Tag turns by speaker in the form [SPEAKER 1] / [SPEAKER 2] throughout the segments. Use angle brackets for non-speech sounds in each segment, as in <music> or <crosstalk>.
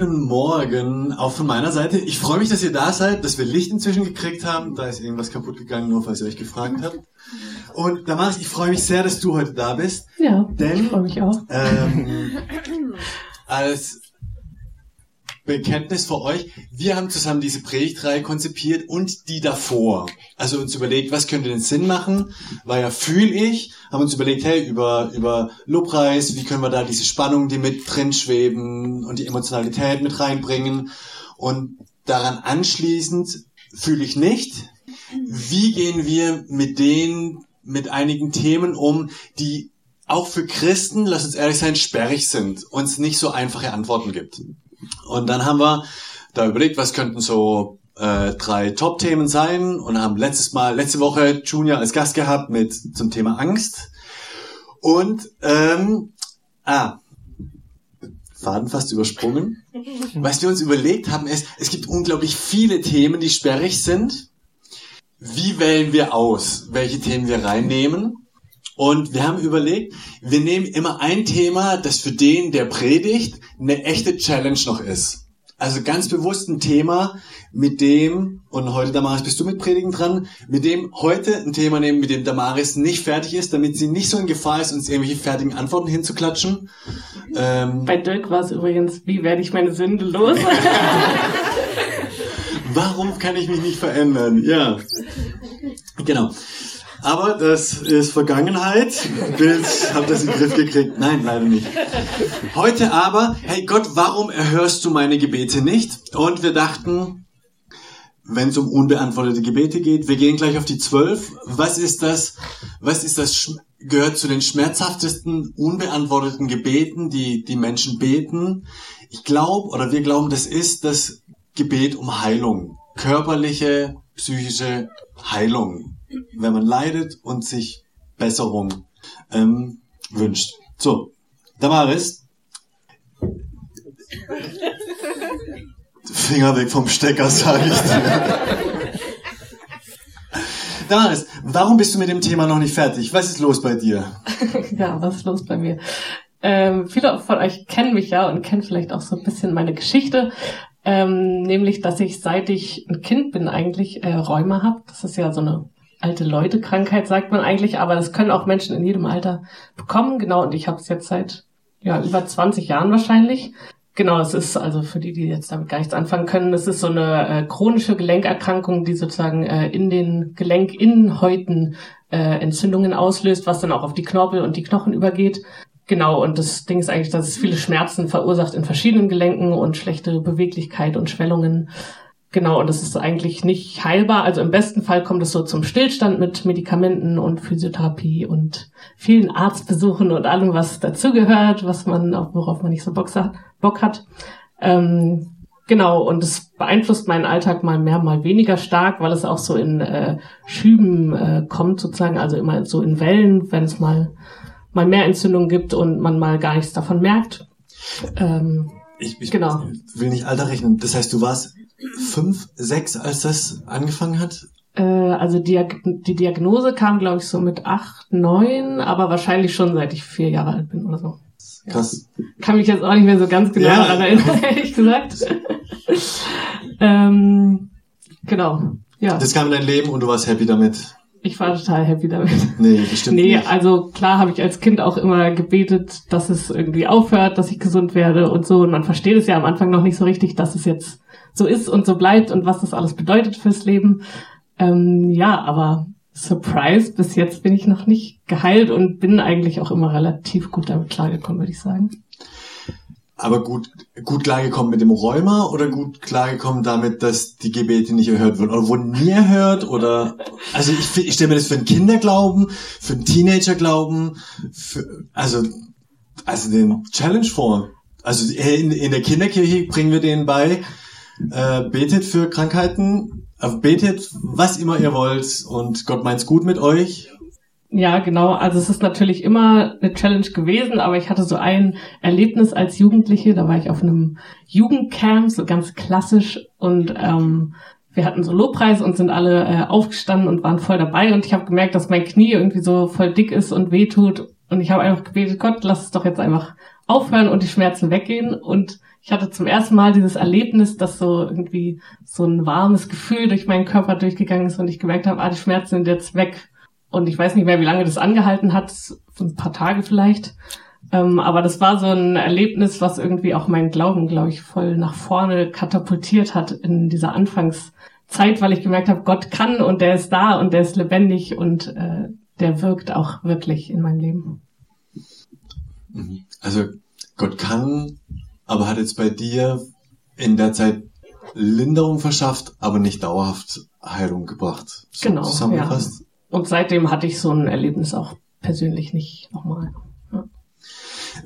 [SPEAKER 1] Guten Morgen, auch von meiner Seite. Ich freue mich, dass ihr da seid, dass wir Licht inzwischen gekriegt haben. Da ist irgendwas kaputt gegangen, nur falls ihr euch gefragt habt. Und Damaris, ich freue mich sehr, dass du heute da bist.
[SPEAKER 2] Ja,
[SPEAKER 1] Denn-
[SPEAKER 2] ich freue mich auch.
[SPEAKER 1] Ähm, als Bekenntnis für euch, wir haben zusammen diese Predigtreihe konzipiert und die davor. Also uns überlegt, was könnte denn Sinn machen? War ja fühl ich, haben uns überlegt, hey, über, über Lobpreis, wie können wir da diese Spannung, die mit drin schweben und die Emotionalität mit reinbringen? Und daran anschließend fühle ich nicht. Wie gehen wir mit den, mit einigen Themen um, die auch für Christen, lass uns ehrlich sein, sperrig sind, uns nicht so einfache Antworten gibt. Und dann haben wir da überlegt, was könnten so äh, drei Top-Themen sein und haben letztes Mal, letzte Woche Junior als Gast gehabt mit zum Thema Angst. Und ähm, ah, Faden fast übersprungen. <laughs> Was wir uns überlegt haben, ist, es gibt unglaublich viele Themen, die sperrig sind. Wie wählen wir aus, welche Themen wir reinnehmen? Und wir haben überlegt, wir nehmen immer ein Thema, das für den, der predigt, eine echte Challenge noch ist. Also ganz bewusst ein Thema, mit dem, und heute Damaris bist du mit Predigen dran, mit dem heute ein Thema nehmen, mit dem Damaris nicht fertig ist, damit sie nicht so in Gefahr ist, uns irgendwelche fertigen Antworten hinzuklatschen. Ähm,
[SPEAKER 2] Bei Dirk war es übrigens, wie werde ich meine Sünde los? <laughs>
[SPEAKER 1] Warum kann ich mich nicht verändern? Ja. Genau. Aber das ist Vergangenheit. Bild, hab das in den Griff gekriegt. Nein, leider nicht. Heute aber, hey Gott, warum erhörst du meine Gebete nicht? Und wir dachten, wenn es um unbeantwortete Gebete geht, wir gehen gleich auf die zwölf. Was ist das? Was ist das? Gehört zu den schmerzhaftesten unbeantworteten Gebeten, die die Menschen beten. Ich glaube oder wir glauben, das ist das Gebet um Heilung, körperliche, psychische Heilung, wenn man leidet und sich Besserung ähm, wünscht. So, Damaris. Finger weg vom Stecker, sage ich dir. Damaris, warum bist du mit dem Thema noch nicht fertig? Was ist los bei dir?
[SPEAKER 2] ja, was ist los bei mir? Ähm, viele von euch kennen mich ja und kennen vielleicht auch so ein bisschen meine Geschichte. Ähm, nämlich, dass ich seit ich ein Kind bin eigentlich äh, Rheuma habe. Das ist ja so eine alte Leute-Krankheit, sagt man eigentlich, aber das können auch Menschen in jedem Alter bekommen. Genau, und ich habe es jetzt seit ja, über 20 Jahren wahrscheinlich. Genau, es ist also für die, die jetzt damit gar nichts anfangen können, es ist so eine äh, chronische Gelenkerkrankung, die sozusagen äh, in den Gelenkinnenhäuten äh, Entzündungen auslöst, was dann auch auf die Knorpel und die Knochen übergeht. Genau, und das Ding ist eigentlich, dass es viele Schmerzen verursacht in verschiedenen Gelenken und schlechte Beweglichkeit und Schwellungen. Genau, und das ist eigentlich nicht heilbar. Also im besten Fall kommt es so zum Stillstand mit Medikamenten und Physiotherapie und vielen Arztbesuchen und allem, was dazugehört, was man, worauf man nicht so Bock hat. Bock hat. Ähm, genau, und es beeinflusst meinen Alltag mal mehr, mal weniger stark, weil es auch so in äh, Schüben äh, kommt, sozusagen, also immer so in Wellen, wenn es mal, mal mehr Entzündung gibt und man mal gar nichts davon merkt. Ähm,
[SPEAKER 1] Ich, ich
[SPEAKER 2] Genau.
[SPEAKER 1] will nicht Alter rechnen. Das heißt, du warst fünf, sechs, als das angefangen hat?
[SPEAKER 2] Äh, also Diag die Diagnose kam, glaube ich, so mit acht, neun, aber wahrscheinlich schon seit ich vier Jahre alt bin oder so.
[SPEAKER 1] Krass.
[SPEAKER 2] Kann mich jetzt auch nicht mehr so ganz genau
[SPEAKER 1] Ja.
[SPEAKER 2] daran erinnern, <laughs> ehrlich gesagt. <laughs> ähm, genau. Ja,
[SPEAKER 1] Das kam in dein Leben und du warst happy damit.
[SPEAKER 2] Ich war total happy damit.
[SPEAKER 1] Nee, bestimmt
[SPEAKER 2] Nee,
[SPEAKER 1] nicht.
[SPEAKER 2] also klar habe ich als Kind auch immer gebetet, dass es irgendwie aufhört, dass ich gesund werde und so. Und man versteht es ja am Anfang noch nicht so richtig, dass es jetzt so ist und so bleibt und was das alles bedeutet fürs Leben. Ähm, ja, aber Surprise, bis jetzt bin ich noch nicht geheilt und bin eigentlich auch immer relativ gut damit klargekommen, würde ich sagen.
[SPEAKER 1] Aber gut, gut klargekommen mit dem Rheuma oder gut klargekommen damit, dass die Gebete nicht erhört wurden? Oder wurden nie erhört? Oder, also ich, ich stelle mir das für einen Kinderglauben, für einen Teenagerglauben, für, also, also den Challenge vor. Also in, in der Kinderkirche bringen wir denen bei, äh, betet für Krankheiten, äh, betet was immer ihr wollt und Gott meint's gut mit euch
[SPEAKER 2] ja, genau. Also es ist natürlich immer eine Challenge gewesen, aber ich hatte so ein Erlebnis als Jugendliche. Da war ich auf einem Jugendcamp, so ganz klassisch. Und ähm, wir hatten so Lobpreis und sind alle äh, aufgestanden und waren voll dabei. Und ich habe gemerkt, dass mein Knie irgendwie so voll dick ist und wehtut. Und ich habe einfach gebetet, Gott, lass es doch jetzt einfach aufhören und die Schmerzen weggehen. Und ich hatte zum ersten Mal dieses Erlebnis, dass so irgendwie so ein warmes Gefühl durch meinen Körper durchgegangen ist und ich gemerkt habe, ah, die Schmerzen sind jetzt weg und ich weiß nicht mehr, wie lange das angehalten hat, ein paar Tage vielleicht. Ähm, aber das war so ein Erlebnis, was irgendwie auch meinen Glauben, glaube ich, voll nach vorne katapultiert hat in dieser Anfangszeit, weil ich gemerkt habe, Gott kann und der ist da und der ist lebendig und äh, der wirkt auch wirklich in meinem Leben.
[SPEAKER 1] Mhm. Also Gott kann, aber hat jetzt bei dir in der Zeit Linderung verschafft, aber nicht dauerhaft Heilung gebracht.
[SPEAKER 2] So genau. Zusammengefasst. Ja. Und seitdem hatte ich so ein Erlebnis auch persönlich nicht nochmal. Ja.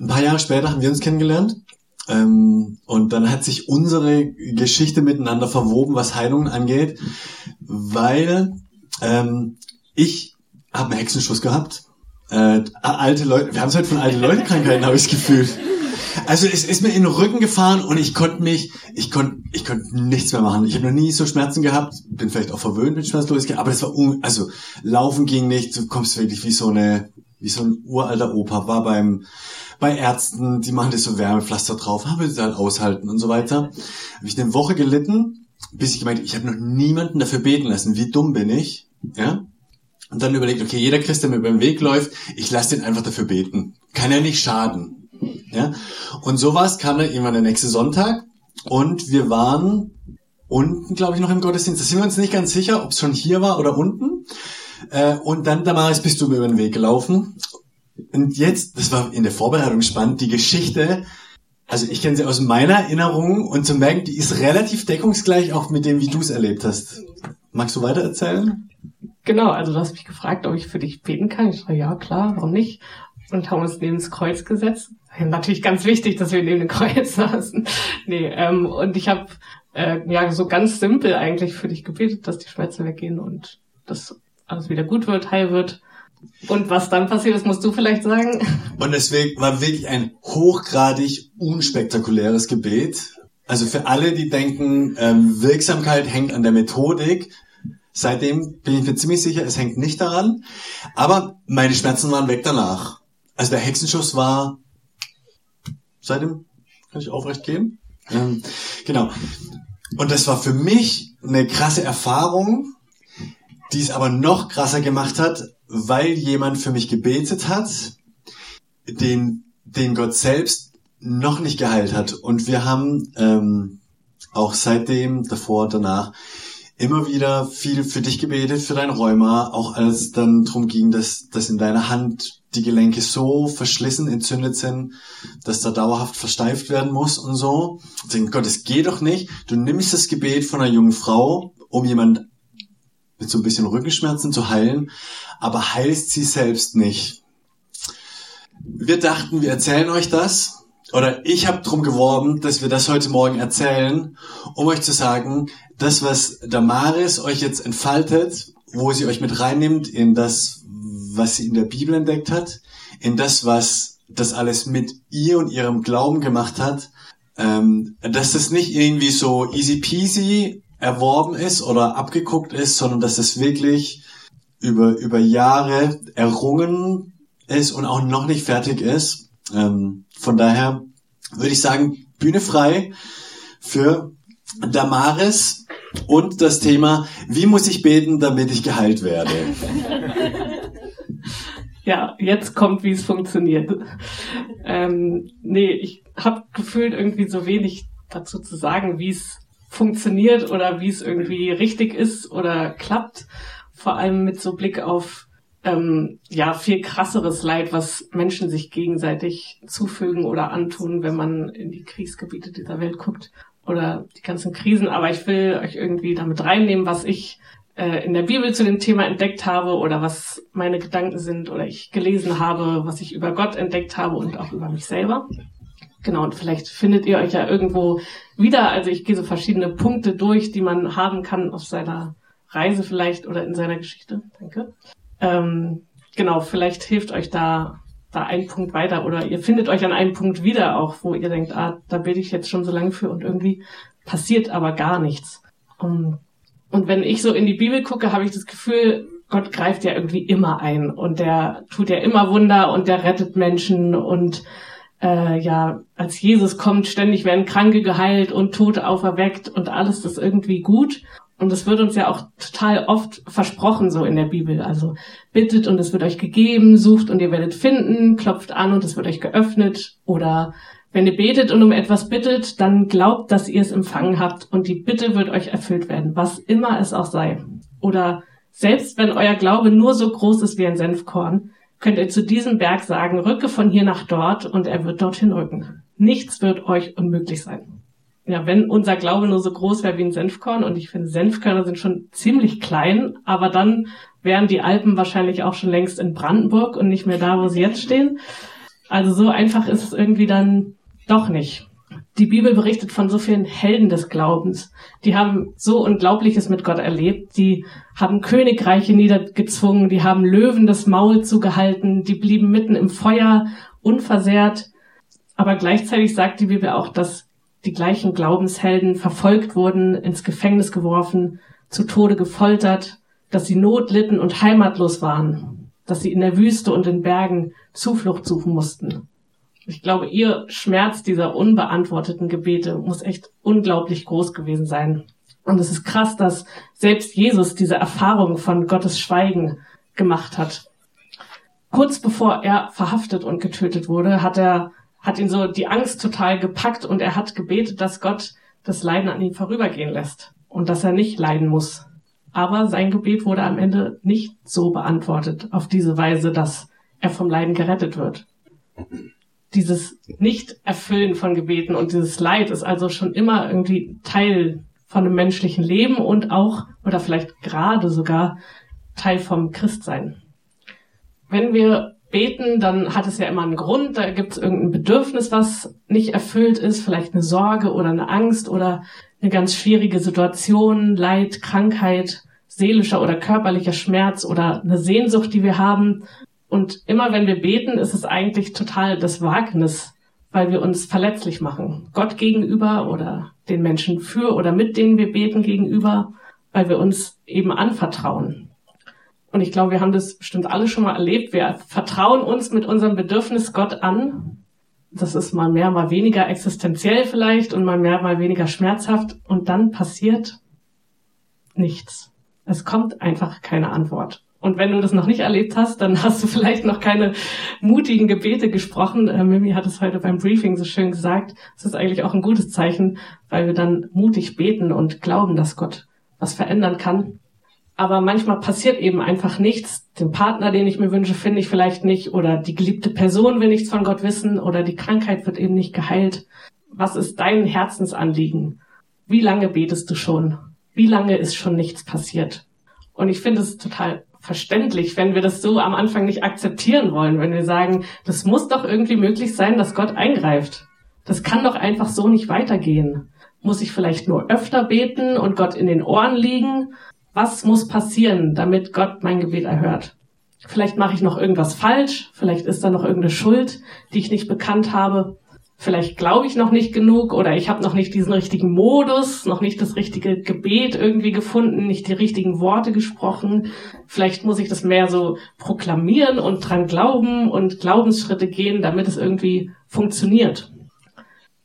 [SPEAKER 1] Ein paar Jahre später haben wir uns kennengelernt. Ähm, und dann hat sich unsere Geschichte miteinander verwoben, was Heilungen angeht, weil ähm, ich habe einen Hexenschuss gehabt. Äh, alte Leute, wir haben es halt von alten Leute-Krankheiten, habe ich das. Also es ist mir in den Rücken gefahren und ich konnte mich, ich konnte, ich konnte nichts mehr machen. Ich habe noch nie so Schmerzen gehabt, bin vielleicht auch verwöhnt mit Schmerzlosigkeit, aber das war, un also laufen ging nicht, du kommst wirklich wie so eine, wie so ein uralter Opa, war beim, bei Ärzten, die machen das so Wärmepflaster drauf, habe das halt aushalten und so weiter. Habe ich eine Woche gelitten, bis ich gemeint, ich habe noch niemanden dafür beten lassen. Wie dumm bin ich? Ja? Und dann überlegt, okay, jeder Christ, der mir beim Weg läuft, ich lasse den einfach dafür beten. Kann ja nicht schaden. Ja? Und sowas kam dann irgendwann der nächste Sonntag und wir waren unten, glaube ich, noch im Gottesdienst. Da sind wir uns nicht ganz sicher, ob es schon hier war oder unten. Äh, und dann, Damaris, bist du mir über den Weg gelaufen. Und jetzt, das war in der Vorbereitung spannend, die Geschichte, also ich kenne sie aus meiner Erinnerung und zu merken, die ist relativ deckungsgleich auch mit dem, wie du es erlebt hast. Magst du weiter erzählen?
[SPEAKER 2] Genau, also du hast mich gefragt, ob ich für dich beten kann. Ich sage, ja, klar, warum nicht? Und haben uns neben das Kreuz gesetzt natürlich ganz wichtig, dass wir neben dem Kreuz <laughs> saßen. Nee, ähm, und ich habe äh, ja so ganz simpel eigentlich für dich gebetet, dass die Schmerzen weggehen und dass alles wieder gut wird, heil wird. Und was dann passiert ist, musst du vielleicht sagen. <laughs>
[SPEAKER 1] Und deswegen war wirklich ein hochgradig unspektakuläres Gebet. Also für alle, die denken, ähm, Wirksamkeit hängt an der Methodik, seitdem bin ich mir ziemlich sicher, es hängt nicht daran. Aber meine Schmerzen waren weg danach. Also der Hexenschuss war seitdem kann ich aufrecht gehen. Ähm, genau. Und das war für mich eine krasse Erfahrung, die es aber noch krasser gemacht hat, weil jemand für mich gebetet hat, den, den Gott selbst noch nicht geheilt hat. Und wir haben ähm, auch seitdem, davor, danach, immer wieder viel für dich gebetet, für dein Rheuma, auch als dann drum ging, dass, dass in deiner Hand die Gelenke so verschlissen, entzündet sind, dass da dauerhaft versteift werden muss und so. Ich denke, Gott, es geht doch nicht. Du nimmst das Gebet von einer jungen Frau, um jemand mit so ein bisschen Rückenschmerzen zu heilen, aber heilst sie selbst nicht. Wir dachten, wir erzählen euch das, oder ich habe drum geworben, dass wir das heute Morgen erzählen, um euch zu sagen, das, was Damaris euch jetzt entfaltet, wo sie euch mit reinnimmt in das, was sie in der Bibel entdeckt hat, in das, was das alles mit ihr und ihrem Glauben gemacht hat, ähm, dass das nicht irgendwie so easy peasy erworben ist oder abgeguckt ist, sondern dass es wirklich über, über Jahre errungen ist und auch noch nicht fertig ist. Ähm, von daher würde ich sagen, Bühne frei für Damaris und das Thema, wie muss ich beten, damit ich geheilt werde? <laughs>
[SPEAKER 2] Ja, jetzt kommt, wie es funktioniert. Ähm, nee, ich habe gefühlt irgendwie so wenig dazu zu sagen, wie es funktioniert oder wie es irgendwie richtig ist oder klappt. Vor allem mit so Blick auf ähm, ja viel krasseres Leid, was Menschen sich gegenseitig zufügen oder antun, wenn man in die Kriegsgebiete dieser Welt guckt oder die ganzen Krisen. Aber ich will euch irgendwie damit reinnehmen, was ich äh, in der Bibel zu dem Thema entdeckt habe oder was meine Gedanken sind oder ich gelesen habe, was ich über Gott entdeckt habe und auch über mich selber. Genau, und vielleicht findet ihr euch ja irgendwo wieder. Also ich gehe so verschiedene Punkte durch, die man haben kann auf seiner Reise vielleicht oder in seiner Geschichte. Danke. Ähm, genau, vielleicht hilft euch da, da ein Punkt weiter oder ihr findet euch an einem Punkt wieder auch, wo ihr denkt, ah, da bete ich jetzt schon so lange für und irgendwie passiert aber gar nichts. Um, und wenn ich so in die Bibel gucke, habe ich das Gefühl, Gott greift ja irgendwie immer ein und der tut ja immer Wunder und der rettet Menschen und äh, ja, als Jesus kommt, ständig werden Kranke geheilt und Tote auferweckt und alles ist irgendwie gut. Und es wird uns ja auch total oft versprochen, so in der Bibel. Also bittet und es wird euch gegeben, sucht und ihr werdet finden, klopft an und es wird euch geöffnet. Oder wenn ihr betet und um etwas bittet, dann glaubt, dass ihr es empfangen habt und die Bitte wird euch erfüllt werden, was immer es auch sei. Oder selbst wenn euer Glaube nur so groß ist wie ein Senfkorn, könnt ihr zu diesem Berg sagen, rücke von hier nach dort und er wird dorthin rücken. Nichts wird euch unmöglich sein ja, wenn unser Glaube nur so groß wäre wie ein Senfkorn, und ich finde, Senfkörner sind schon ziemlich klein, aber dann wären die Alpen wahrscheinlich auch schon längst in Brandenburg und nicht mehr da, wo sie jetzt stehen. Also so einfach ist es irgendwie dann doch nicht. Die Bibel berichtet von so vielen Helden des Glaubens. Die haben so Unglaubliches mit Gott erlebt. Die haben Königreiche niedergezwungen. Die haben Löwen das Maul zugehalten. Die blieben mitten im Feuer unversehrt. Aber gleichzeitig sagt die Bibel auch, dass die gleichen Glaubenshelden verfolgt wurden, ins Gefängnis geworfen, zu Tode gefoltert, dass sie Not litten und heimatlos waren, dass sie in der Wüste und in Bergen Zuflucht suchen mussten. Ich glaube, ihr Schmerz dieser unbeantworteten Gebete muss echt unglaublich groß gewesen sein. Und es ist krass, dass selbst Jesus diese Erfahrung von Gottes Schweigen gemacht hat. Kurz bevor er verhaftet und getötet wurde, hat er hat ihn so die Angst total gepackt und er hat gebetet, dass Gott das Leiden an ihm vorübergehen lässt und dass er nicht leiden muss. Aber sein Gebet wurde am Ende nicht so beantwortet, auf diese Weise, dass er vom Leiden gerettet wird. Dieses Nicht-Erfüllen von Gebeten und dieses Leid ist also schon immer irgendwie Teil von einem menschlichen Leben und auch, oder vielleicht gerade sogar, Teil vom Christsein. Wenn wir beten, dann hat es ja immer einen Grund, da gibt es irgendein Bedürfnis, was nicht erfüllt ist, vielleicht eine Sorge oder eine Angst oder eine ganz schwierige Situation, Leid, Krankheit, seelischer oder körperlicher Schmerz oder eine Sehnsucht, die wir haben. Und immer wenn wir beten, ist es eigentlich total das Wagnis, weil wir uns verletzlich machen. Gott gegenüber oder den Menschen für oder mit denen wir beten gegenüber, weil wir uns eben anvertrauen. Und ich glaube, wir haben das bestimmt alle schon mal erlebt. Wir vertrauen uns mit unserem Bedürfnis Gott an. Das ist mal mehr, mal weniger existenziell vielleicht und mal mehr, mal weniger schmerzhaft. Und dann passiert nichts. Es kommt einfach keine Antwort. Und wenn du das noch nicht erlebt hast, dann hast du vielleicht noch keine mutigen Gebete gesprochen. Äh, Mimi hat es heute beim Briefing so schön gesagt. Es ist eigentlich auch ein gutes Zeichen, weil wir dann mutig beten und glauben, dass Gott was verändern kann aber manchmal passiert eben einfach nichts. Den Partner, den ich mir wünsche, finde ich vielleicht nicht. Oder die geliebte Person will nichts von Gott wissen. Oder die Krankheit wird eben nicht geheilt. Was ist dein Herzensanliegen? Wie lange betest du schon? Wie lange ist schon nichts passiert? Und ich finde es total verständlich, wenn wir das so am Anfang nicht akzeptieren wollen, wenn wir sagen, das muss doch irgendwie möglich sein, dass Gott eingreift. Das kann doch einfach so nicht weitergehen. Muss ich vielleicht nur öfter beten und Gott in den Ohren liegen? Was muss passieren, damit Gott mein Gebet erhört? Vielleicht mache ich noch irgendwas falsch, vielleicht ist da noch irgendeine Schuld, die ich nicht bekannt habe. Vielleicht glaube ich noch nicht genug oder ich habe noch nicht diesen richtigen Modus, noch nicht das richtige Gebet irgendwie gefunden, nicht die richtigen Worte gesprochen. Vielleicht muss ich das mehr so proklamieren und dran glauben und Glaubensschritte gehen, damit es irgendwie funktioniert.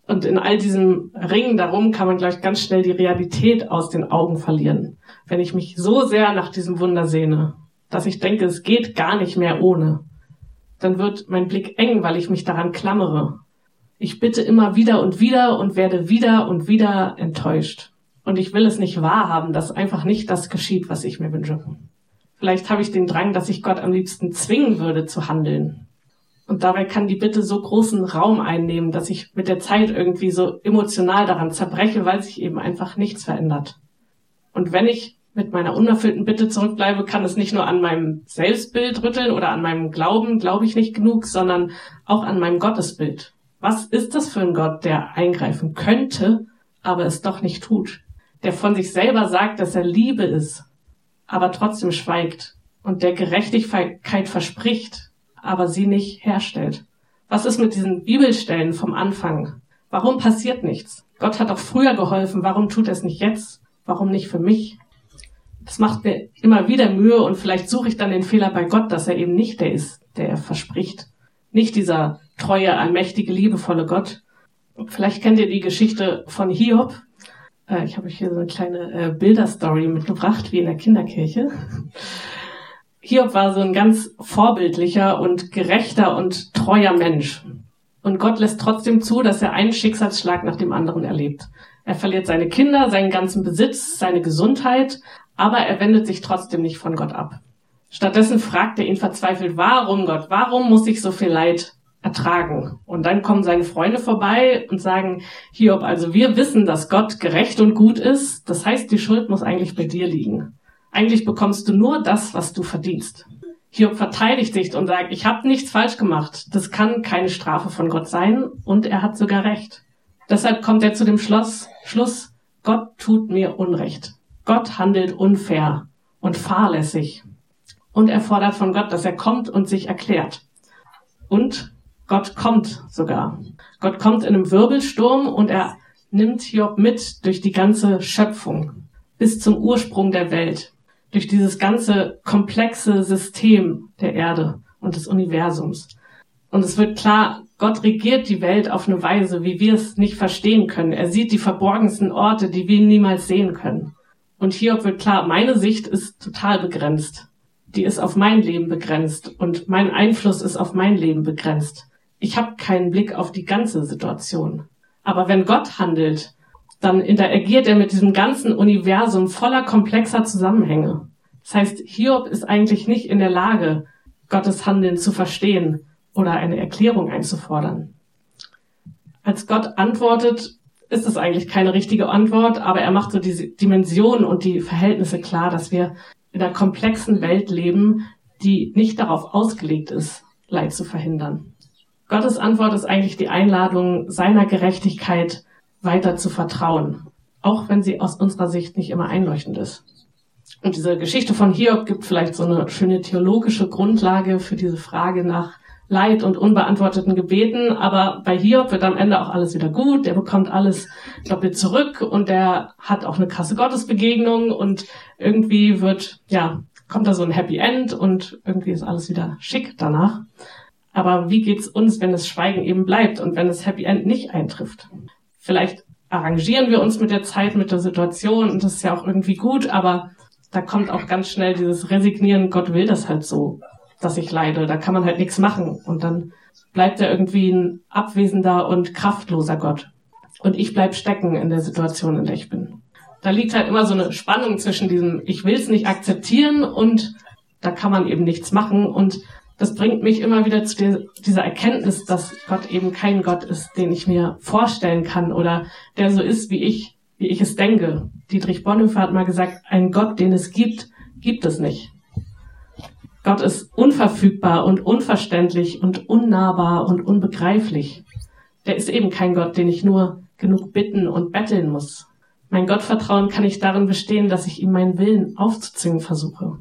[SPEAKER 2] Und in all diesem Ringen darum kann man gleich ganz schnell die Realität aus den Augen verlieren. Wenn ich mich so sehr nach diesem Wunder sehne, dass ich denke, es geht gar nicht mehr ohne, dann wird mein Blick eng, weil ich mich daran klammere. Ich bitte immer wieder und wieder und werde wieder und wieder enttäuscht. Und ich will es nicht wahrhaben, dass einfach nicht das geschieht, was ich mir wünsche. Vielleicht habe ich den Drang, dass ich Gott am liebsten zwingen würde zu handeln. Und dabei kann die Bitte so großen Raum einnehmen, dass ich mit der Zeit irgendwie so emotional daran zerbreche, weil sich eben einfach nichts verändert. Und wenn ich mit meiner unerfüllten Bitte zurückbleibe, kann es nicht nur an meinem Selbstbild rütteln oder an meinem Glauben, glaube ich nicht genug, sondern auch an meinem Gottesbild. Was ist das für ein Gott, der eingreifen könnte, aber es doch nicht tut? Der von sich selber sagt, dass er Liebe ist, aber trotzdem schweigt und der Gerechtigkeit verspricht, aber sie nicht herstellt. Was ist mit diesen Bibelstellen vom Anfang? Warum passiert nichts? Gott hat auch früher geholfen, warum tut er es nicht jetzt? Warum nicht für mich? Das macht mir immer wieder Mühe und vielleicht suche ich dann den Fehler bei Gott, dass er eben nicht der ist, der er verspricht. Nicht dieser treue, allmächtige, liebevolle Gott. Vielleicht kennt ihr die Geschichte von Hiob. Äh, ich habe euch hier so eine kleine äh, Bilderstory mitgebracht, wie in der Kinderkirche. Hiob war so ein ganz vorbildlicher und gerechter und treuer Mensch. Und Gott lässt trotzdem zu, dass er einen Schicksalsschlag nach dem anderen erlebt. Er verliert seine Kinder, seinen ganzen Besitz, seine Gesundheit, aber er wendet sich trotzdem nicht von Gott ab. Stattdessen fragt er ihn verzweifelt, warum Gott, warum muss ich so viel Leid ertragen? Und dann kommen seine Freunde vorbei und sagen, Hiob, also wir wissen, dass Gott gerecht und gut ist, das heißt, die Schuld muss eigentlich bei dir liegen. Eigentlich bekommst du nur das, was du verdienst. Hiob verteidigt sich und sagt, ich habe nichts falsch gemacht, das kann keine Strafe von Gott sein und er hat sogar recht. Deshalb kommt er zu dem Schluss, Schluss, Gott tut mir Unrecht. Gott handelt unfair und fahrlässig. Und er fordert von Gott, dass er kommt und sich erklärt. Und Gott kommt sogar. Gott kommt in einem Wirbelsturm und er nimmt Hiob mit durch die ganze Schöpfung bis zum Ursprung der Welt, durch dieses ganze komplexe System der Erde und des Universums. Und es wird klar, Gott regiert die Welt auf eine Weise, wie wir es nicht verstehen können. Er sieht die verborgensten Orte, die wir niemals sehen können. Und Hiob wird klar, meine Sicht ist total begrenzt. Die ist auf mein Leben begrenzt und mein Einfluss ist auf mein Leben begrenzt. Ich habe keinen Blick auf die ganze Situation. Aber wenn Gott handelt, dann interagiert er mit diesem ganzen Universum voller komplexer Zusammenhänge. Das heißt, Hiob ist eigentlich nicht in der Lage, Gottes Handeln zu verstehen oder eine Erklärung einzufordern. Als Gott antwortet, ist es eigentlich keine richtige Antwort, aber er macht so diese Dimensionen und die Verhältnisse klar, dass wir in einer komplexen Welt leben, die nicht darauf ausgelegt ist, Leid zu verhindern. Gottes Antwort ist eigentlich die Einladung, seiner Gerechtigkeit weiter zu vertrauen, auch wenn sie aus unserer Sicht nicht immer einleuchtend ist. Und diese Geschichte von Hiob gibt vielleicht so eine schöne theologische Grundlage für diese Frage nach Leid und unbeantworteten Gebeten, aber bei Hiob wird am Ende auch alles wieder gut, der bekommt alles doppelt zurück und der hat auch eine krasse Gottesbegegnung und irgendwie wird, ja, kommt da so ein Happy End und irgendwie ist alles wieder schick danach. Aber wie geht's uns, wenn das Schweigen eben bleibt und wenn das Happy End nicht eintrifft? Vielleicht arrangieren wir uns mit der Zeit, mit der Situation und das ist ja auch irgendwie gut, aber da kommt auch ganz schnell dieses Resignieren, Gott will das halt so dass ich leide. Da kann man halt nichts machen. Und dann bleibt er irgendwie ein abwesender und kraftloser Gott. Und ich bleib stecken in der Situation, in der ich bin. Da liegt halt immer so eine Spannung zwischen diesem, ich will es nicht akzeptieren und da kann man eben nichts machen. Und das bringt mich immer wieder zu dieser Erkenntnis, dass Gott eben kein Gott ist, den ich mir vorstellen kann oder der so ist, wie ich, wie ich es denke. Dietrich Bonhoeffer hat mal gesagt, ein Gott, den es gibt, gibt es nicht. Gott ist unverfügbar und unverständlich und unnahbar und unbegreiflich. Der ist eben kein Gott, den ich nur genug bitten und betteln muss. Mein Gottvertrauen kann nicht darin bestehen, dass ich ihm meinen Willen aufzuzwingen versuche.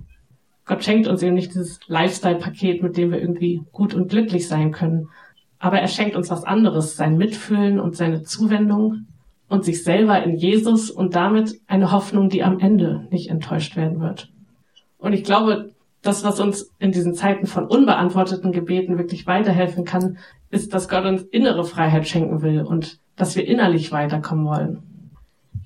[SPEAKER 2] Gott schenkt uns eben nicht dieses Lifestyle-Paket, mit dem wir irgendwie gut und glücklich sein können. Aber er schenkt uns was anderes, sein Mitfühlen und seine Zuwendung und sich selber in Jesus und damit eine Hoffnung, die am Ende nicht enttäuscht werden wird. Und ich glaube, das, was uns in diesen Zeiten von unbeantworteten Gebeten wirklich weiterhelfen kann, ist, dass Gott uns innere Freiheit schenken will und dass wir innerlich weiterkommen wollen.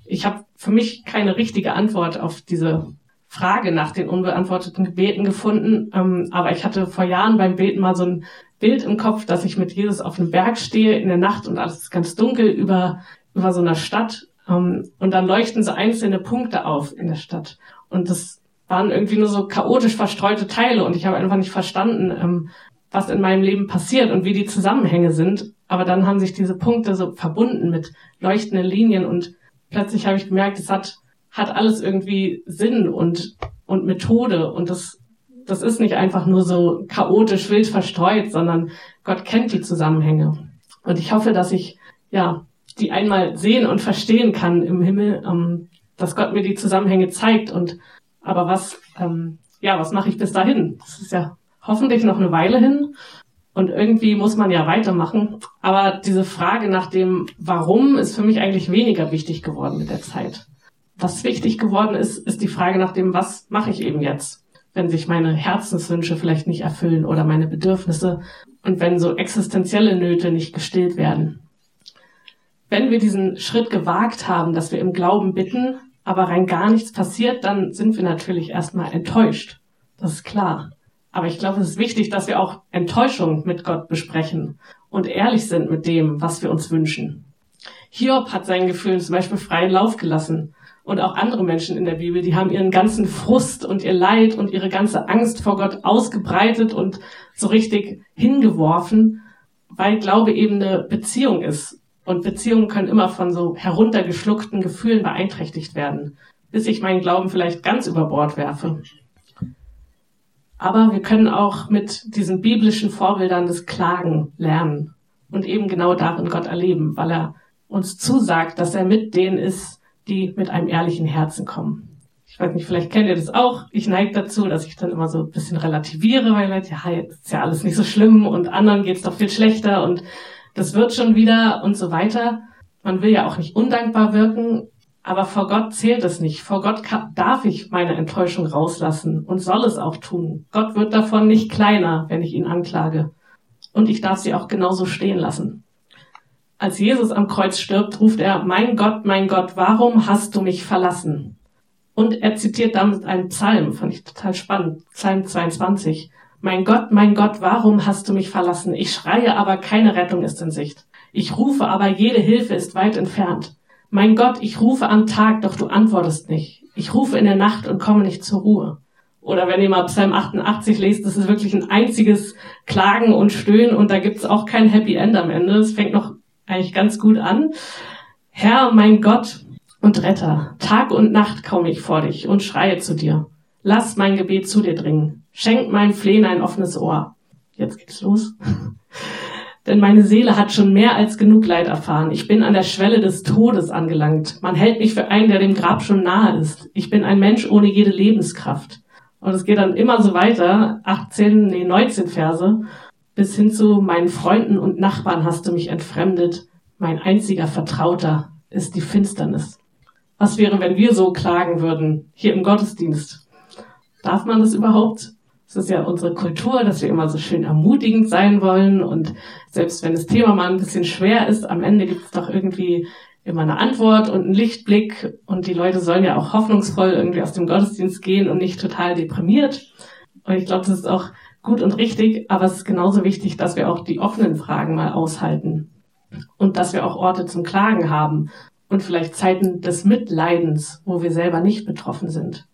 [SPEAKER 2] Ich habe für mich keine richtige Antwort auf diese Frage nach den unbeantworteten Gebeten gefunden, ähm, aber ich hatte vor Jahren beim Beten mal so ein Bild im Kopf, dass ich mit Jesus auf einem Berg stehe in der Nacht und alles ist ganz dunkel über, über so einer Stadt ähm, und dann leuchten so einzelne Punkte auf in der Stadt. Und das waren irgendwie nur so chaotisch verstreute Teile und ich habe einfach nicht verstanden, ähm, was in meinem Leben passiert und wie die Zusammenhänge sind. Aber dann haben sich diese Punkte so verbunden mit leuchtenden Linien und plötzlich habe ich gemerkt, es hat, hat alles irgendwie Sinn und, und Methode und das, das ist nicht einfach nur so chaotisch wild verstreut, sondern Gott kennt die Zusammenhänge. Und ich hoffe, dass ich, ja, die einmal sehen und verstehen kann im Himmel, ähm, dass Gott mir die Zusammenhänge zeigt und aber was, ähm, ja, was mache ich bis dahin? Das ist ja hoffentlich noch eine Weile hin. Und irgendwie muss man ja weitermachen. Aber diese Frage nach dem Warum ist für mich eigentlich weniger wichtig geworden mit der Zeit. Was wichtig geworden ist, ist die Frage nach dem, was mache ich eben jetzt, wenn sich meine Herzenswünsche vielleicht nicht erfüllen oder meine Bedürfnisse und wenn so existenzielle Nöte nicht gestillt werden. Wenn wir diesen Schritt gewagt haben, dass wir im Glauben bitten, aber rein gar nichts passiert, dann sind wir natürlich erstmal enttäuscht. Das ist klar. Aber ich glaube, es ist wichtig, dass wir auch Enttäuschung mit Gott besprechen und ehrlich sind mit dem, was wir uns wünschen. Hiob hat seinen Gefühlen zum Beispiel freien Lauf gelassen. Und auch andere Menschen in der Bibel, die haben ihren ganzen Frust und ihr Leid und ihre ganze Angst vor Gott ausgebreitet und so richtig hingeworfen, weil Glaube eben eine Beziehung ist. Und Beziehungen können immer von so heruntergeschluckten Gefühlen beeinträchtigt werden, bis ich meinen Glauben vielleicht ganz über Bord werfe. Aber wir können auch mit diesen biblischen Vorbildern des Klagen lernen und eben genau darin Gott erleben, weil er uns zusagt, dass er mit denen ist, die mit einem ehrlichen Herzen kommen. Ich weiß nicht, vielleicht kennt ihr das auch. Ich neige dazu, dass ich dann immer so ein bisschen relativiere, weil Leute, ja, jetzt ist ja alles nicht so schlimm und anderen geht's doch viel schlechter und das wird schon wieder und so weiter. Man will ja auch nicht undankbar wirken, aber vor Gott zählt es nicht. Vor Gott darf ich meine Enttäuschung rauslassen und soll es auch tun. Gott wird davon nicht kleiner, wenn ich ihn anklage. Und ich darf sie auch genauso stehen lassen. Als Jesus am Kreuz stirbt, ruft er, mein Gott, mein Gott, warum hast du mich verlassen? Und er zitiert damit einen Psalm, fand ich total spannend, Psalm 22. Mein Gott, mein Gott, warum hast du mich verlassen? Ich schreie, aber keine Rettung ist in Sicht. Ich rufe, aber jede Hilfe ist weit entfernt. Mein Gott, ich rufe am Tag, doch du antwortest nicht. Ich rufe in der Nacht und komme nicht zur Ruhe. Oder wenn ihr mal Psalm 88 lest, das ist wirklich ein einziges Klagen und Stöhnen und da gibt's auch kein Happy End am Ende. Es fängt noch eigentlich ganz gut an. Herr, mein Gott und Retter, Tag und Nacht komme ich vor dich und schreie zu dir. Lass mein Gebet zu dir dringen. Schenk meinem Flehen ein offenes Ohr. Jetzt geht's los. <laughs> Denn meine Seele hat schon mehr als genug Leid erfahren. Ich bin an der Schwelle des Todes angelangt. Man hält mich für einen, der dem Grab schon nahe ist. Ich bin ein Mensch ohne jede Lebenskraft. Und es geht dann immer so weiter, 18, nee, 19 Verse, bis hin zu meinen Freunden und Nachbarn hast du mich entfremdet. Mein einziger Vertrauter ist die Finsternis. Was wäre, wenn wir so klagen würden, hier im Gottesdienst? Darf man das überhaupt? Es ist ja unsere Kultur, dass wir immer so schön ermutigend sein wollen und selbst wenn das Thema mal ein bisschen schwer ist, am Ende gibt es doch irgendwie immer eine Antwort und einen Lichtblick und die Leute sollen ja auch hoffnungsvoll irgendwie aus dem Gottesdienst gehen und nicht total deprimiert. Und ich glaube, das ist auch gut und richtig, aber es ist genauso wichtig, dass wir auch die offenen Fragen mal aushalten und dass wir auch Orte zum Klagen haben und vielleicht Zeiten des Mitleidens, wo wir selber nicht betroffen sind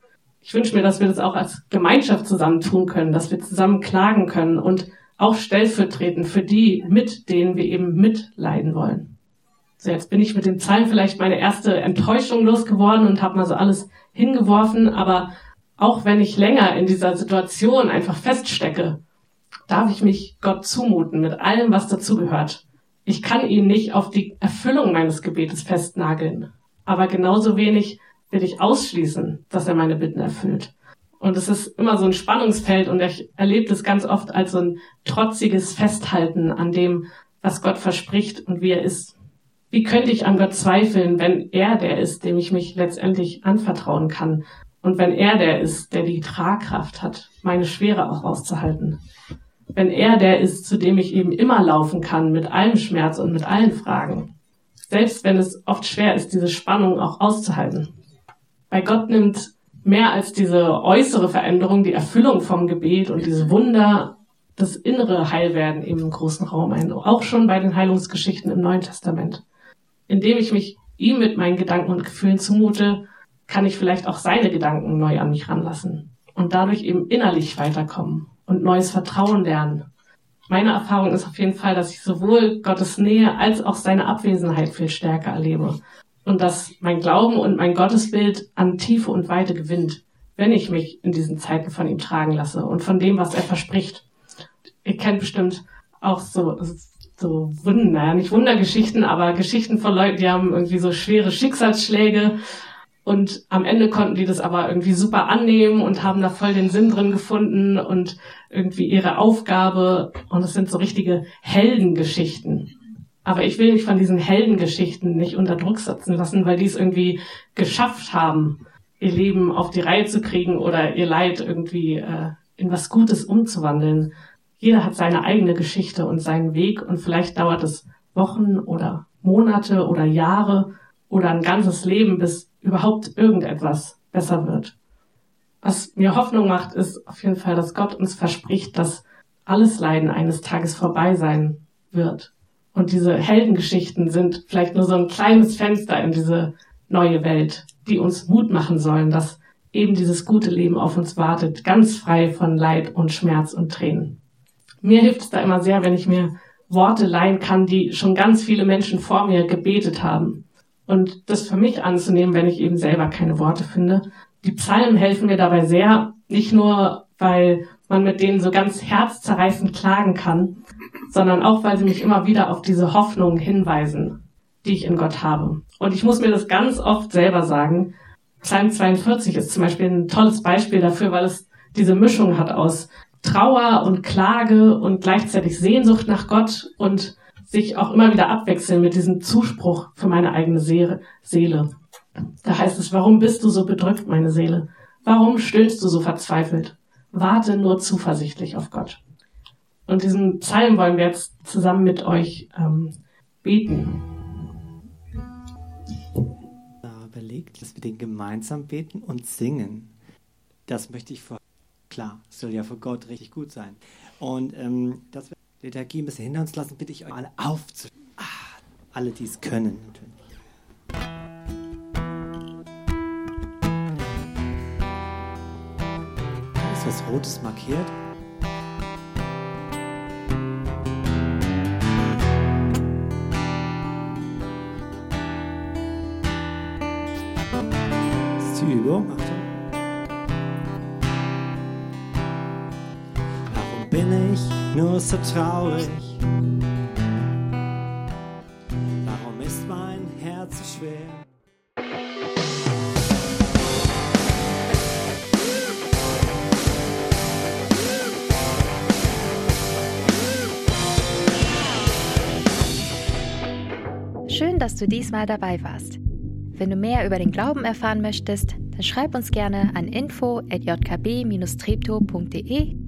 [SPEAKER 2] ich wünsche mir, dass wir das auch als Gemeinschaft zusammen tun können, dass wir zusammen klagen können und auch stellvertretend für die, mit denen wir eben mitleiden wollen. So, jetzt bin ich mit dem Psalm vielleicht meine erste Enttäuschung losgeworden und habe mal so alles hingeworfen, aber auch wenn ich länger in dieser Situation einfach feststecke, darf ich mich Gott zumuten mit allem, was dazugehört. Ich kann ihn nicht auf die Erfüllung meines Gebetes festnageln, aber genauso wenig will ich ausschließen, dass er meine Bitten erfüllt. Und es ist immer so ein Spannungsfeld und ich erlebe das ganz oft als so ein trotziges Festhalten an dem, was Gott verspricht und wie er ist. Wie könnte ich an Gott zweifeln, wenn er der ist, dem ich mich letztendlich anvertrauen kann? Und wenn er der ist, der die Tragkraft hat, meine Schwere auch auszuhalten? Wenn er der ist, zu dem ich eben immer laufen kann, mit allem Schmerz und mit allen Fragen? Selbst wenn es oft schwer ist, diese Spannung auch auszuhalten. Bei Gott nimmt mehr als diese äußere Veränderung die Erfüllung vom Gebet und diese Wunder das innere Heilwerden im großen Raum ein. Auch schon bei den Heilungsgeschichten im Neuen Testament. Indem ich mich ihm mit meinen Gedanken und Gefühlen zumute, kann ich vielleicht auch seine Gedanken neu an mich ranlassen und dadurch eben innerlich weiterkommen und neues Vertrauen lernen. Meine Erfahrung ist auf jeden Fall, dass ich sowohl Gottes Nähe als auch seine Abwesenheit viel stärker erlebe und dass mein Glauben und mein Gottesbild an Tiefe und Weite gewinnt, wenn ich mich in diesen Zeiten von ihm tragen lasse und von dem, was er verspricht. Ihr kennt bestimmt auch so, so Wunder, naja, nicht Wundergeschichten, aber Geschichten von Leuten, die haben irgendwie so schwere Schicksalsschläge und am Ende konnten die das aber irgendwie super annehmen und haben da voll den Sinn drin gefunden und irgendwie ihre Aufgabe. Und es sind so richtige Heldengeschichten. Aber ich will mich von diesen Heldengeschichten nicht unter Druck setzen lassen, weil die es irgendwie geschafft haben, ihr Leben auf die Reihe zu kriegen oder ihr Leid irgendwie äh, in was Gutes umzuwandeln. Jeder hat seine eigene Geschichte und seinen Weg und vielleicht dauert es Wochen oder Monate oder Jahre oder ein ganzes Leben, bis überhaupt irgendetwas besser wird. Was mir Hoffnung macht, ist auf jeden Fall, dass Gott uns verspricht, dass alles Leiden eines Tages vorbei sein wird. Und diese Heldengeschichten sind vielleicht nur so ein kleines Fenster in diese neue Welt, die uns Mut machen sollen, dass eben dieses gute Leben auf uns wartet, ganz frei von Leid und Schmerz und Tränen. Mir hilft es da immer sehr, wenn ich mir Worte leihen kann, die schon ganz viele Menschen vor mir gebetet haben und das für mich anzunehmen, wenn ich eben selber keine Worte finde. Die Psalmen helfen mir dabei sehr, nicht nur, weil man mit denen so ganz herzzerreißend klagen kann, sondern auch, weil sie mich immer wieder auf diese Hoffnung hinweisen, die ich in Gott habe. Und ich muss mir das ganz oft selber sagen. Psalm 42 ist zum Beispiel ein tolles Beispiel dafür, weil es diese Mischung hat aus Trauer und Klage und gleichzeitig Sehnsucht nach Gott und sich auch immer wieder abwechseln mit diesem Zuspruch für meine eigene Seele. Da heißt es, warum bist du so bedrückt, meine Seele? Warum stöhnst du so verzweifelt? Warte nur zuversichtlich auf Gott. Und diesen Psalm wollen wir jetzt zusammen mit euch ähm, beten.
[SPEAKER 3] überlegt, dass wir den gemeinsam beten und singen. Das möchte ich vor. Klar, soll ja für Gott richtig gut sein. Und ähm, das Liturgie ein bisschen hinter uns lassen, bitte ich euch alle aufzunehmen. Ah, alle, die es können, natürlich. Da ist was Rotes markiert. Das ist die Übung. Achtung. Nur so traurig? Warum ist mein Herz so schwer?
[SPEAKER 4] Schön, dass du diesmal dabei warst. Wenn du mehr über den Glauben erfahren möchtest, dann schreib uns gerne an info@jkb-treptow.de